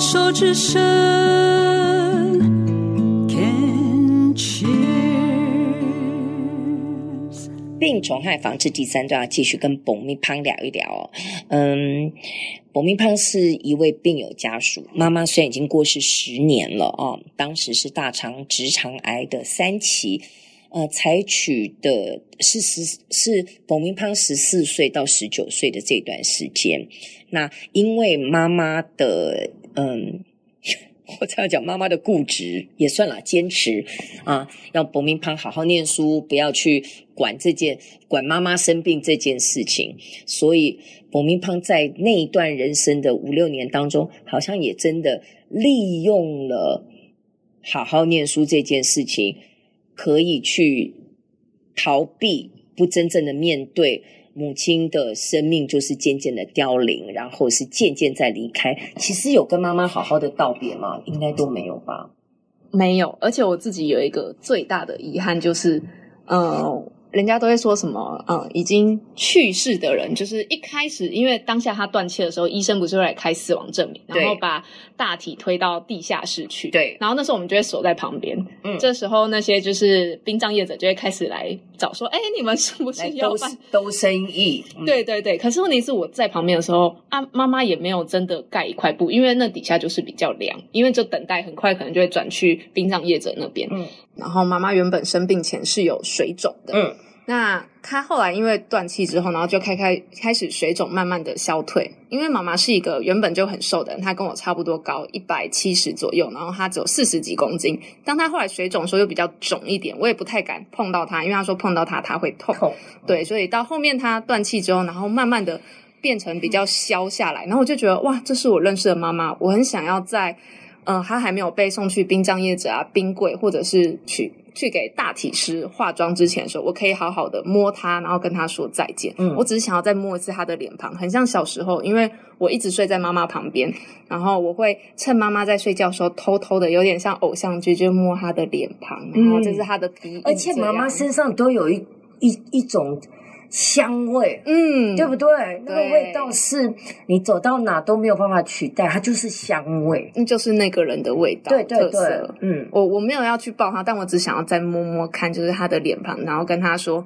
手之声，Can cheers。病虫害防治第三段要继续跟彭明芳聊一聊哦。嗯，彭明芳是一位病友家属，妈妈虽然已经过世十年了哦，当时是大肠直肠癌的三期。呃，采取的是十是彭明芳十四岁到十九岁的这段时间。那因为妈妈的嗯，我这样讲，妈妈的固执也算了，坚持啊，让彭明芳好好念书，不要去管这件管妈妈生病这件事情。所以彭明芳在那一段人生的五六年当中，好像也真的利用了好好念书这件事情。可以去逃避，不真正的面对母亲的生命，就是渐渐的凋零，然后是渐渐在离开。其实有跟妈妈好好的道别吗？应该都没有吧？没有，而且我自己有一个最大的遗憾，就是，嗯、人家都会说什么？嗯，已经去世的人，就是一开始，因为当下他断气的时候，医生不是会来开死亡证明，然后把大体推到地下室去。对，然后那时候我们就会守在旁边。嗯，这时候那些就是殡葬业者就会开始来找说：“哎，你们是不是要办兜生意？”嗯、对对对。可是问题是我在旁边的时候，啊，妈妈也没有真的盖一块布，因为那底下就是比较凉，因为就等待很快可能就会转去殡葬业者那边。嗯，然后妈妈原本生病前是有水肿的。嗯。那他后来因为断气之后，然后就开开开始水肿慢慢的消退。因为妈妈是一个原本就很瘦的人，她跟我差不多高，一百七十左右，然后她只有四十几公斤。当她后来水肿的时候又比较肿一点，我也不太敢碰到她，因为她说碰到她她会痛。痛。对，所以到后面她断气之后，然后慢慢的变成比较消下来，然后我就觉得哇，这是我认识的妈妈，我很想要在。嗯，他还没有被送去殡葬业者啊、冰柜，或者是去去给大体师化妆之前的时候，我可以好好的摸他，然后跟他说再见。嗯，我只是想要再摸一次他的脸庞，很像小时候，因为我一直睡在妈妈旁边，然后我会趁妈妈在睡觉的时候，偷偷的有点像偶像剧，就摸她的脸庞，然后这是她的鼻翼，而且妈妈身上都有一一一种。香味，嗯，对不对？对，那个味道是你走到哪都没有办法取代，它就是香味，嗯，就是那个人的味道，对对对，嗯，我我没有要去抱他，但我只想要再摸摸看，就是他的脸庞，然后跟他说，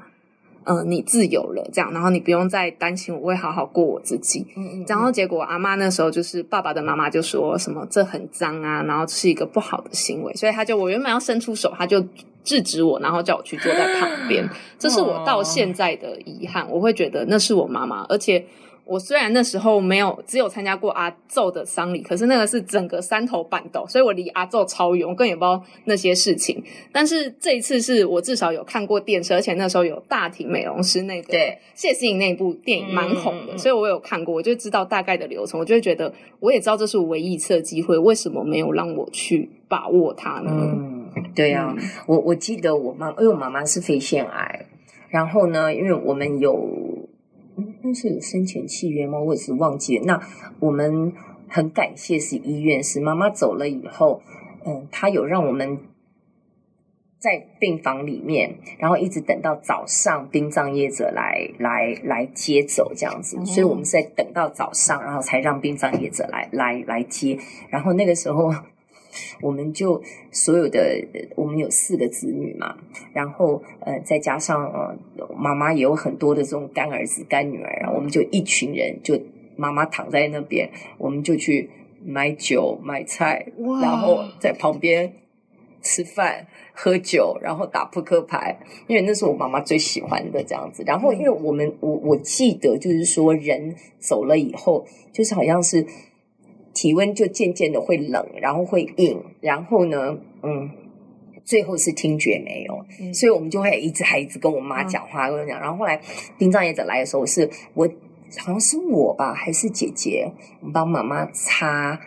嗯、呃，你自由了，这样，然后你不用再担心，我会好好过我自己，嗯嗯，然后结果阿妈那时候就是爸爸的妈妈就说什么这很脏啊，然后是一个不好的行为，所以他就我原本要伸出手，他就。制止我，然后叫我去坐在旁边，这是我到现在的遗憾。我会觉得那是我妈妈，而且我虽然那时候没有只有参加过阿祖的丧礼，可是那个是整个山头半斗，所以我离阿祖超远，我更也不知道那些事情。但是这一次是我至少有看过电视，而且那时候有大庭美容师那个对谢思颖那部电影蛮红的，所以我有看过，我就知道大概的流程，我就会觉得我也知道这是我唯一一次的机会，为什么没有让我去把握它呢？嗯对呀、啊，我我记得我妈，因为我妈妈是肺腺癌，然后呢，因为我们有，那是有生前契约吗？我也是忘记了。那我们很感谢是医院，是妈妈走了以后，嗯，他有让我们在病房里面，然后一直等到早上，殡葬业者来来来接走这样子，所以我们是在等到早上，然后才让殡葬业者来来来接，然后那个时候。我们就所有的，我们有四个子女嘛，然后呃，再加上呃，妈妈也有很多的这种干儿子、干女儿，然后我们就一群人，就妈妈躺在那边，我们就去买酒、买菜，然后在旁边吃饭、喝酒，然后打扑克牌，因为那是我妈妈最喜欢的这样子。然后，因为我们我我记得就是说，人走了以后，就是好像是。体温就渐渐的会冷，然后会硬，然后呢，嗯，最后是听觉没有，嗯、所以我们就会一直还一直跟我妈讲话，跟我讲。然后后来殡葬业者来的时候，是我好像是我吧，还是姐姐，我们帮妈妈擦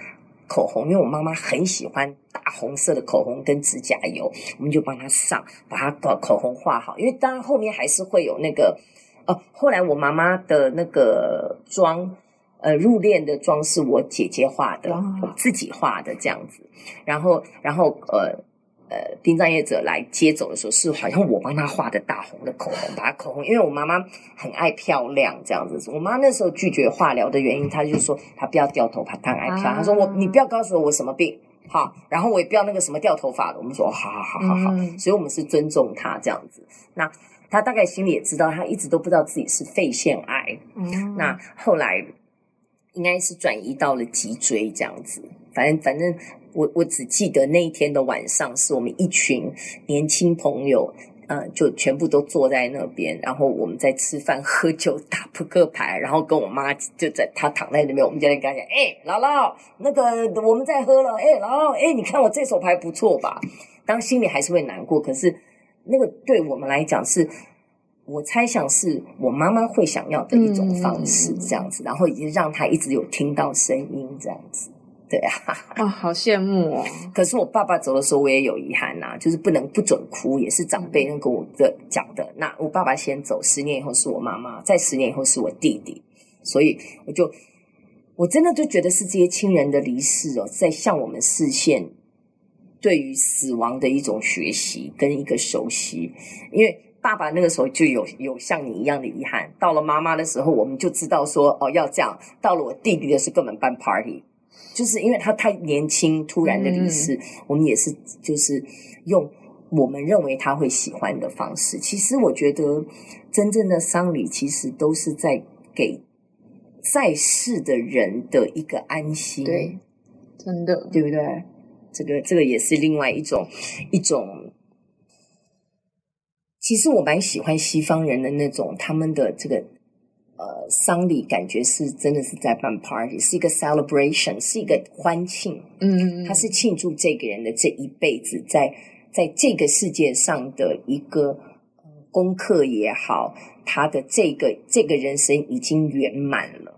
口红，因为我妈妈很喜欢大红色的口红跟指甲油，我们就帮她上，把她的口红画好。因为当然后面还是会有那个，哦，后来我妈妈的那个妆。呃，入殓的妆是我姐姐画的，我自己画的这样子。然后，然后，呃，呃殡葬业者来接走的时候，是好像我帮他画的大红的口红，把他口红，因为我妈妈很爱漂亮这样子。我妈那时候拒绝化疗的原因，她就说她不要掉头发，她很爱漂亮。她说我你不要告诉我我什么病，好，然后我也不要那个什么掉头发的。我们说好好好好好，嗯、所以我们是尊重她这样子。那她大概心里也知道，她一直都不知道自己是肺腺癌。嗯，那后来应该是转移到了脊椎这样子。反正反正。我我只记得那一天的晚上，是我们一群年轻朋友，呃，就全部都坐在那边，然后我们在吃饭、喝酒、打扑克牌，然后跟我妈就在她躺在那边，我们就在跟她讲：“哎，姥姥，那个我们在喝了，哎，姥姥，哎，你看我这手牌不错吧？”当心里还是会难过，可是那个对我们来讲是，我猜想是我妈妈会想要的一种方式，这样子，然后已经让她一直有听到声音，这样子。对啊，哦，好羡慕哦！可是我爸爸走的时候，我也有遗憾呐，就是不能不准哭，也是长辈跟我的讲的。那我爸爸先走，十年以后是我妈妈，再十年以后是我弟弟，所以我就我真的就觉得是这些亲人的离世哦，在向我们示现对于死亡的一种学习跟一个熟悉。因为爸爸那个时候就有有像你一样的遗憾，到了妈妈的时候，我们就知道说哦要这样，到了我弟弟的时候根本办 party。就是因为他太年轻，突然的离世，嗯、我们也是就是用我们认为他会喜欢的方式。其实我觉得，真正的丧礼其实都是在给在世的人的一个安心。对，真的，对不对？这个这个也是另外一种一种。其实我蛮喜欢西方人的那种他们的这个。呃，丧礼感觉是真的是在办 party，是一个 celebration，是一个欢庆。嗯，他是庆祝这个人的这一辈子在在这个世界上的一个功课也好，他的这个这个人生已经圆满了。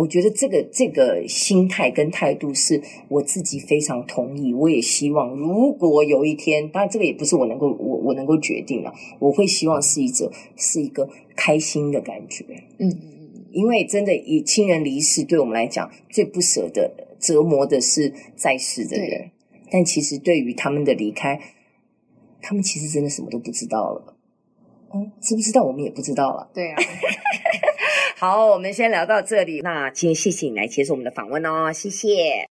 我觉得这个这个心态跟态度是我自己非常同意，我也希望如果有一天，当然这个也不是我能够我我能够决定的，我会希望是一个是一个开心的感觉，嗯嗯嗯，因为真的以亲人离世对我们来讲最不舍的折磨的是在世的人，但其实对于他们的离开，他们其实真的什么都不知道了，嗯，知不知道我们也不知道了，对啊。好，我们先聊到这里。那今天谢谢你来接受我们的访问哦，谢谢。